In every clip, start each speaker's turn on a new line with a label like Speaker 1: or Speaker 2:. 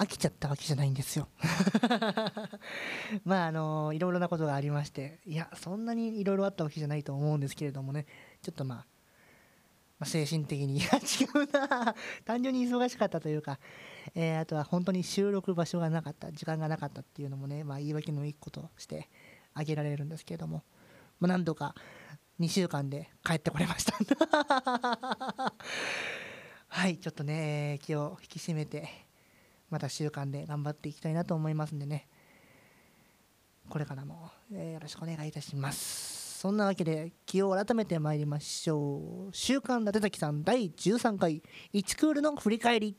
Speaker 1: 飽きちゃったわけじゃないんですよ。まああのいろいろなことがありましていやそんなにいろいろあったわけじゃないと思うんですけれどもね。ちょっとまあ、まあ、精神的に。い や違うな。単純に忙しかったというか、えー、あとは本当に収録場所がなかった。時間がなかったっていうのもね、まあ、言い訳の一個として挙げられるんですけれども、まあ、なんとか2週間で帰ってこれました。はいちょっとね気を引き締めてまた週間で頑張っていきたいなと思いますんでね。これからも、えー、よろしくお願いいたします。そんなわけで気を改めてまいりましょう「週刊伊達崎さん第13回1クールの振り返り」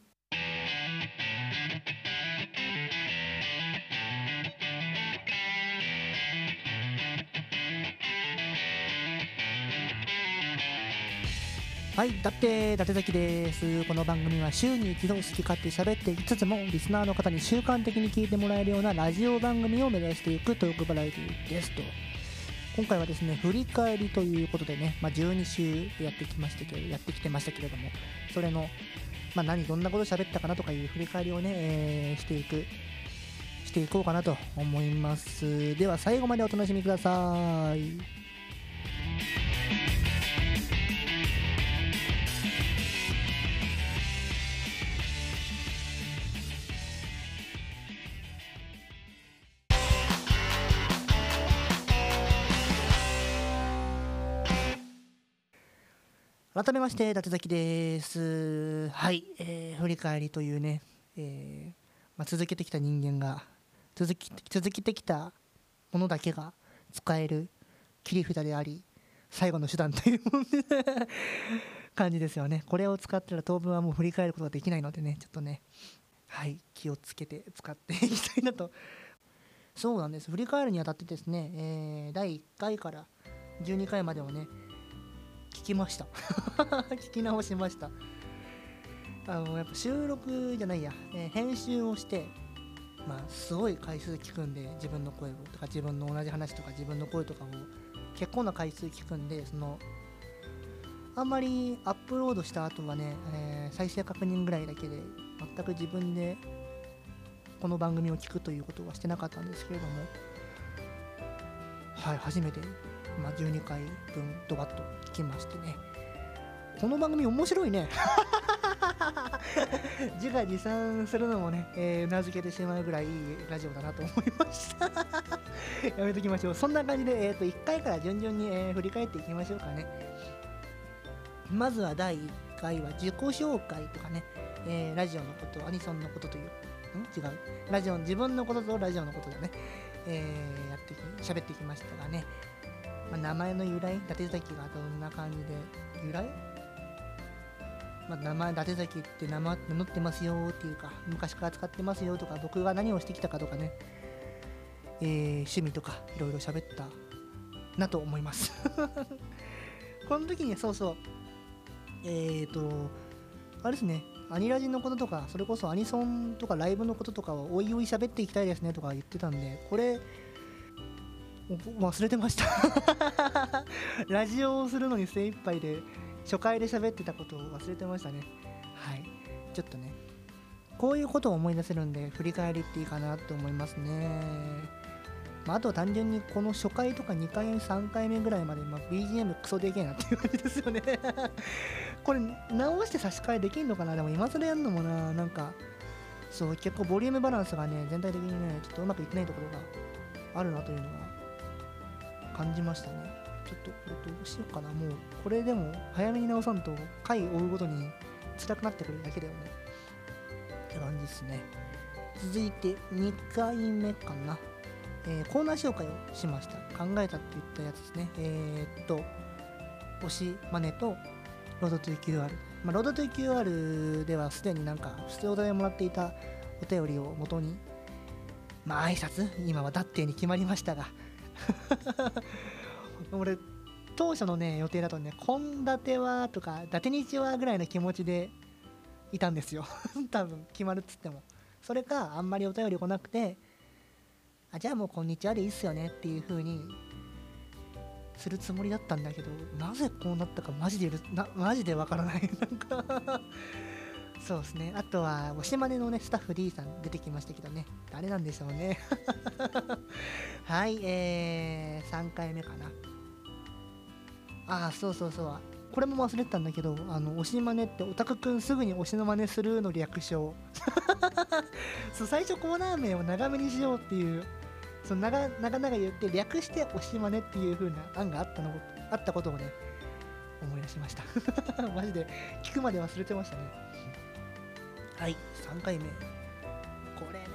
Speaker 1: はい、だって伊達崎です。この番組は週に一度好き勝手喋っていつつもリスナーの方に習慣的に聞いてもらえるようなラジオ番組を目指していくトークバラエティですと。今回はですね、振り返りということでね、まあ、12週やってきましたけど、やってきてましたけれども、それの、まあ、何、どんなこと喋ったかなとかいう振り返りをね、えー、していく、していこうかなと思います。では最後までお楽しみください。改めまして、伊達崎です。はい、えー、振り返りというね、えー、まあ、続けてきた人間が続き、続けてきたものだけが使える切り札であり、最後の手段という感じですよね。これを使ったら当分はもう振り返ることができないのでね、ちょっとね、はい、気をつけて使っていきたいなと。そうなんです。振り返るにあたってですね、えー、第1回から12回まではね、聞きました。聞き直しました。あのやっぱ収録じゃないや、えー、編集をしてまあすごい回数聞くんで自分の声をとか自分の同じ話とか自分の声とかを結構な回数聞くんでそのあんまりアップロードした後はね、えー、再生確認ぐらいだけで全く自分でこの番組を聞くということはしてなかったんですけれどもはい初めてまあ、12回分ドバッと聞きましてね。この番組面白いね。自画自賛するのもね、えー、うなずけてしまうぐらいいいラジオだなと思いました。やめときましょう。そんな感じで、えーと、1回から順々に、えー、振り返っていきましょうかね。まずは第1回は自己紹介とかね、えー、ラジオのことアニソンのことというん？違う。ラジオ自分のこととラジオのことでね、えー、やって喋ってきましたがね。まあ、名前の由来伊達崎がどんな感じで由来？まあ、名前伊達崎って名前名乗ってますよっていうか昔から使ってますよとか僕が何をしてきたかとかね、えー、趣味とかいろいろ喋ったなと思います。この時にそうそうえっ、ー、とあれですねアニラジのこととかそれこそアニソンとかライブのこととかをおいおい喋っていきたいですねとか言ってたんでこれ忘れてました。ラジオをするのに精一杯で初回で喋ってたことを忘れてましたね。はい。ちょっとねこういうことを思い出せるんで振り返りっていいかなって思いますね。まあ、あと単純にこの初回とか2回目3回目ぐらいまで、まあ、BGM クソでけえなっていう感じですよね。これ直して差し替えできんのかな？でも今更やるのもな。なんかそう結構ボリュームバランスがね全体的にねちょっとうまくいってないところがあるなというのが感じましたね。ちょっとこれどうしようかな。もうこれでも早めに直さんと回追うごとに辛くなってくるだけだよね。って感じですね。続いて2回目かな、えー、コーナー紹介をしました。考えたって言ったやつですね。えー、っと推しマネとロードトゥ QR、まあ、ロードトゥ QR ではすでになんか普通お題もらっていたお便りを元にまあ挨拶？今はだってに決まりましたが 俺当初のね予定だとね献立はとか伊達日はぐらいの気持ちでいたんですよ。多分決まるっつっても。それかあんまりお便り来なくてあじゃあもうこんにちはでいいっすよねっていう風にするつもりだったんだけどなぜこうなったかマジでなマジでわからない。なんかそうですね。あとは、おしまねのね、スタッフ D さん出てきましたけどね。誰なんでしょうね。はい、えー、3回目かな。ああ、そうそうそう。これも忘れてたんだけど、あの、おしまねってオタクくんすぐに推しの真似するの略称。そう、最初コーナー名を長めにしようっていう、その長々言って略して推しまねっていう風な案があったのあったことをね、思い出しました。マジで、聞くまで忘れてましたね。はい、3回目。これね、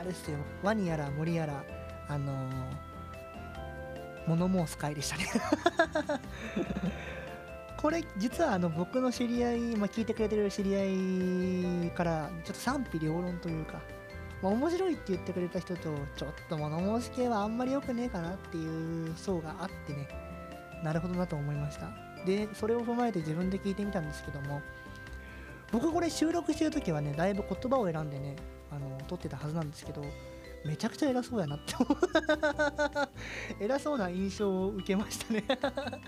Speaker 1: あれですよ。ワニやら森やら、あのー、物申す会でしたね。これ実はあの僕の知り合い、まあ、聞いてくれてる知り合いからちょっと賛否両論というか、まあ、面白いって言ってくれた人とちょっと物申し系はあんまり良くねえかなっていう層があってねなるほどなと思いましたでそれを踏まえて自分で聞いてみたんですけども僕これ収録してる時はねだいぶ言葉を選んでねあの撮ってたはずなんですけどめちゃくちゃ偉そうやなって思う。偉そうな印象を受けましたね。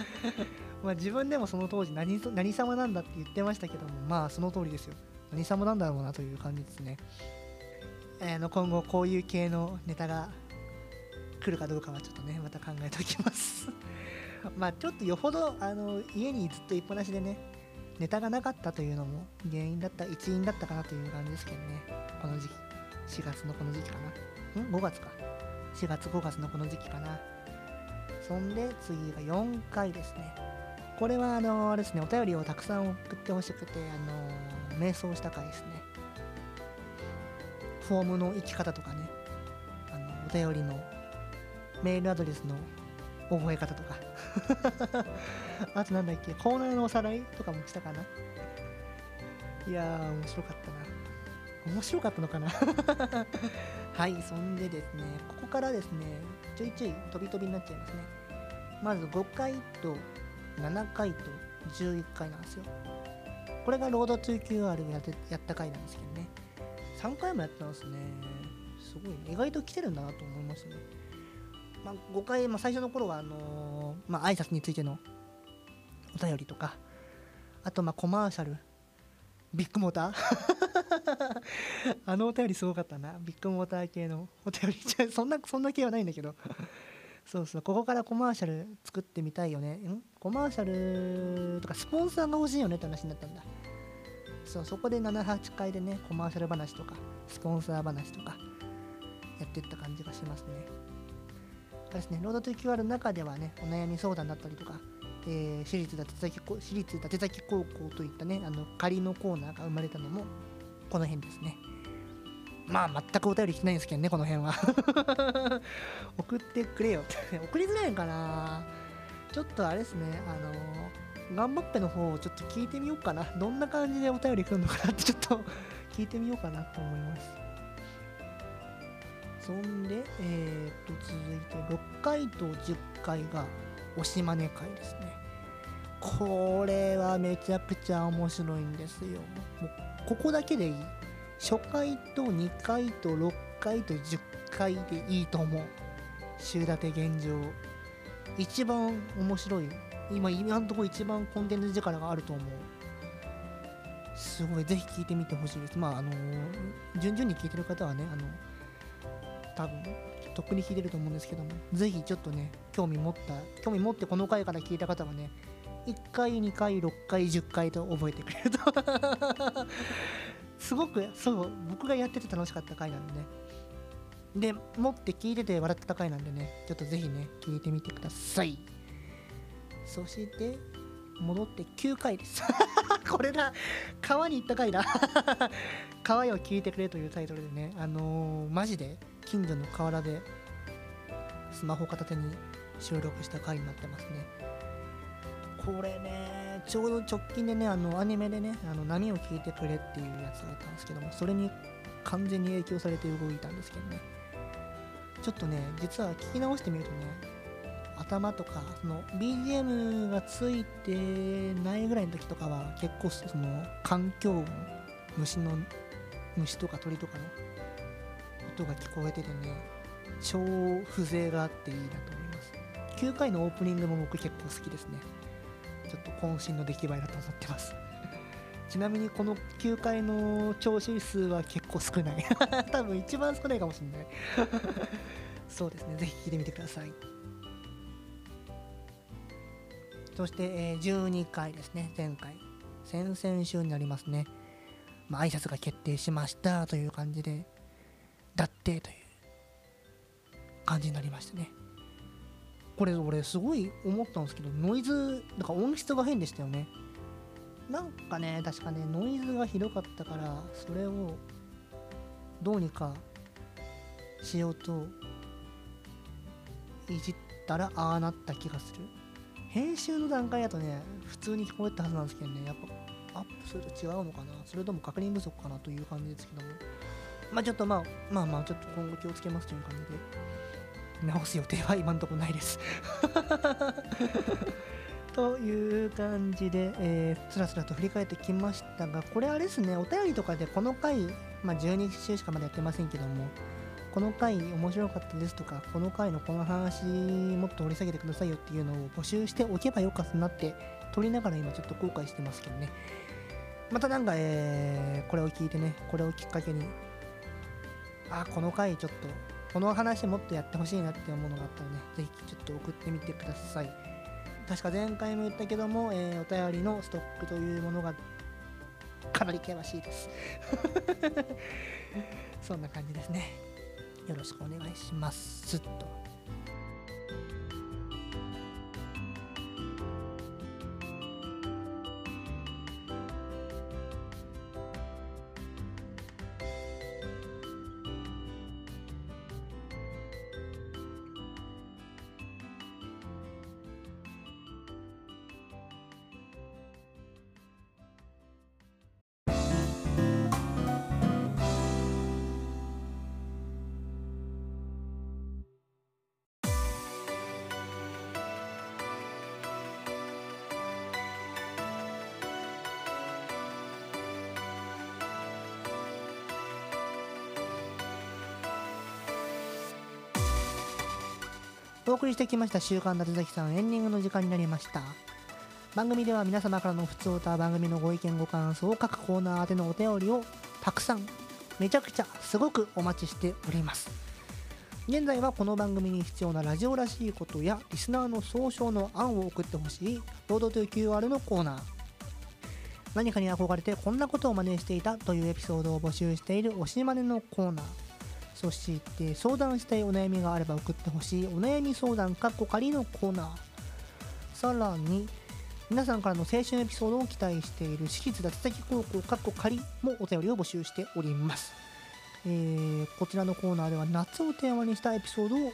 Speaker 1: まあ自分でもその当時何何様なんだって言ってましたけどもまあその通りですよ。何様なんだろうなという感じですね、えー、の今後こういう系のネタが来るかどうかはちょっとねまた考えておきます。まあちょっとよほどあの家にずっと一っぱなしでねネタがなかったというのも原因だった一因だったかなという感じですけどね。この時期。4月のこの時期かな。ん？5月か。4月5月のこの時期かな。そんで次が4回ですね。これはあのあれですね。お便りをたくさん送ってほしくてあの瞑想した回ですね。フォームの生き方とかね。あのお便りのメールアドレスの覚え方とか。あとなんだっけコーナーのおさらいとかもしたかな。いやー面白かったな。面白かったのかな。はいそんでですねここからですねちょいちょい飛び飛びになっちゃいますね。まず5回と7回と11回なんですよ。これがロード 2QR ややった回なんですけどね。3回もやったんですね。すごい、ね、意外と来てるんだなと思いますね。まあ、5回、まあ、最初の頃はあのー、まあ挨拶についてのお便りとかあとまあコマーシャルビッグモーター。あのお便りすごかったな。ビッグモーター系のお便り。そんなそんな系はないんだけど。そうそう。ここからコマーシャル作ってみたいよね。ん？コマーシャルとかスポンサーが欲しいよねって話になったんだ。そうそこで78回でねコマーシャル話とかスポンサー話とかやってった感じがしますね。ですねロードトゥ QR の中ではねお悩み相談だったりとか、えー、私立伊達崎私立伊達崎高校といったねあの仮のコーナーが生まれたのもこの辺ですね。まあ全くお便り来ないんですけどねこの辺は。送ってくれよ。送りづらいんかな。ちょっとあれですねあの頑張っての方をちょっと聞いてみようかな。どんな感じでお便り来るのかなってちょっと聞いてみようかなと思います。そんで、えー、と続いて6回と10回がおしまね会ですね。これはめちゃくちゃ面白いんですよ。もうここだけでいい。初回と2回と6回と10回でいいと思う。週立て現状。一番面白い。今今のところ一番コンテンツ力があると思う。すごい。ぜひ聞いてみてほしいです。まああのー、順々に聞いてる方はねあの多分とっくに聞いてると思うんですけどもぜひちょっとね興味持った興味持ってこの回から聞いた方はね1回2回6回10回と覚えてくれると。すごくそう僕がやってて楽しかった回なんでね。で持って聞いてて笑ってた回なんでねちょっとぜひね聞いてみてください。そして戻って9回です。これだ。川に行った回だ。川を聞いてくれというタイトルでねあのー、マジで近所の河原でスマホ片手に収録した回になってますね。これねちょうど直近でねあのアニメでねあの波を聞いてくれっていうやつがあったんですけどもそれに完全に影響されて動いたんですけどね。ちょっとね実は聞き直してみるとね頭とかその BGM がついてないぐらいの時とかは結構その環境音虫の虫とか鳥とかの音が聞こえててね超風情があっていいなと思います。9回のオープニングも僕結構好きですね。ちょっと渾身の出来栄えだと思ってます。ちなみにこの9回の聴取数は結構少ない。多分一番少ないかもしれない。そうですね。ぜひ聞いてみてください。そして、えー12回ですね。前回。先々週になりますね。まあ挨拶が決定しましたという感じで。だってという感じになりましたね。これ俺すごい思ったんですけどノイズなんか音質が変でしたよね。なんかね確かねノイズがひどかったからそれをどうにかしようといじったらああなった気がする。編集の段階だとね普通に聞こえたはずなんですけどねやっぱアップすると違うのかな。それとも確認不足かなという感じですけども。まあちょっとまあまあまあちょっと今後気をつけますという感じで直す予定は今のところないです。という感じで、えー、つらつらと振り返ってきましたがこれあれですねお便りとかでこの回、まあ、12週しかまだやってませんけどもこの回面白かったですとかこの回のこの話もっと掘り下げてくださいよっていうのを募集しておけばよかったなって撮りながら今ちょっと後悔してますけどね。またなんか、えーこれを聞いてねこれをきっかけにあこの回ちょっとこの話もっとやってほしいなって思うのがあったらねぜひちょっと送ってみてください。確か前回も言ったけども、えーお便りのストックというものがかなり険しいです。そんな感じですね。よろしくお願いします。と。お送りしてきました週刊夏崎さんエンディングの時間になりました。番組では皆様からの普通歌番組のご意見ご感想各コーナー宛てのお便りをたくさんめちゃくちゃすごくお待ちしております。現在はこの番組に必要なラジオらしいことやリスナーの総称の案を送ってほしいロードという QR のコーナー。何かに憧れてこんなことを真似していたというエピソードを募集している推し真似のコーナー。そして相談したいお悩みがあれば送ってほしい。お悩み相談かっこ仮のコーナー。さらに皆さんからの青春エピソードを期待している私立脱崎高校かっこ仮もお便りを募集しております、えーこちらのコーナーでは夏をテーマにしたエピソードを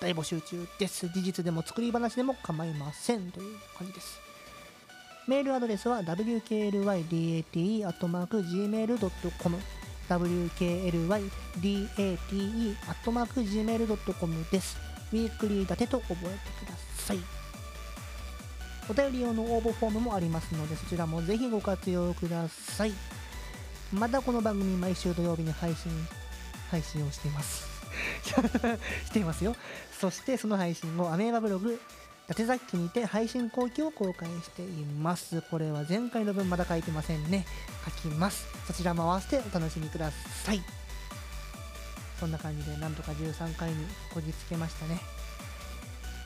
Speaker 1: 大募集中です。事実でも作り話でも構いません。という感じです。メールアドレスは wklydat.gmail.com wklydate.gmail.com です。ウィークリーだてと覚えてください。お便り用の応募フォームもありますので、そちらもぜひご活用ください。またこの番組、毎週土曜日に配信、配信をしています。していますよ。そしてその配信をアメーバブログ、伊達雑記にて配信後期を公開しています。これは前回の分まだ書いてませんね。書きます。そちらも合わせてお楽しみください。そんな感じでなんとか13回にこぎつけましたね。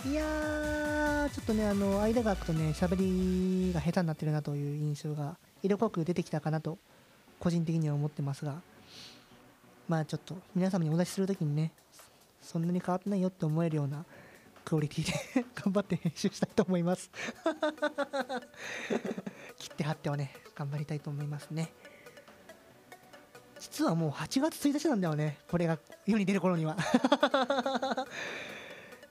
Speaker 1: いやー、ちょっとね、あの、間が空くとね、喋りが下手になってるなという印象が色濃く出てきたかなと、個人的には思ってますが、まあちょっと皆様にお出しするときにね、そんなに変わってないよって思えるようなクオリティで頑張って編集したいと思います。切って貼ってはね、頑張りたいと思いますね。実はもう8月1日なんだよね、これが世に出る頃には。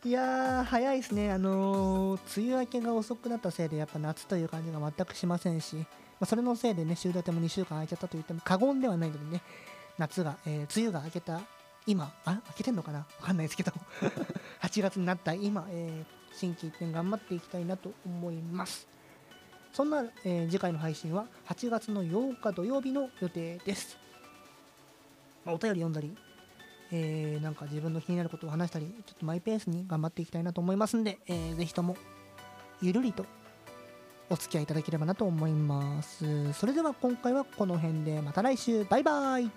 Speaker 1: いやー、早いですね、あのー梅雨明けが遅くなったせいで、やっぱ夏という感じが全くしませんし、まあ、それのせいでね、週立ても2週間空いちゃったと言っても過言ではないのでね、夏が、えー梅雨が明けた今、あ、明けてんのかな？わかんないですけど、8月になった今、えー新規一点頑張っていきたいなと思います。そんな、えー次回の配信は8月の8日土曜日の予定です。まあお便り読んだり、えーなんか自分の気になることを話したり、ちょっとマイペースに頑張っていきたいなと思いますんで、えーぜひともゆるりとお付き合いいただければなと思いますそれでは今回はこの辺でまた来週バイバイ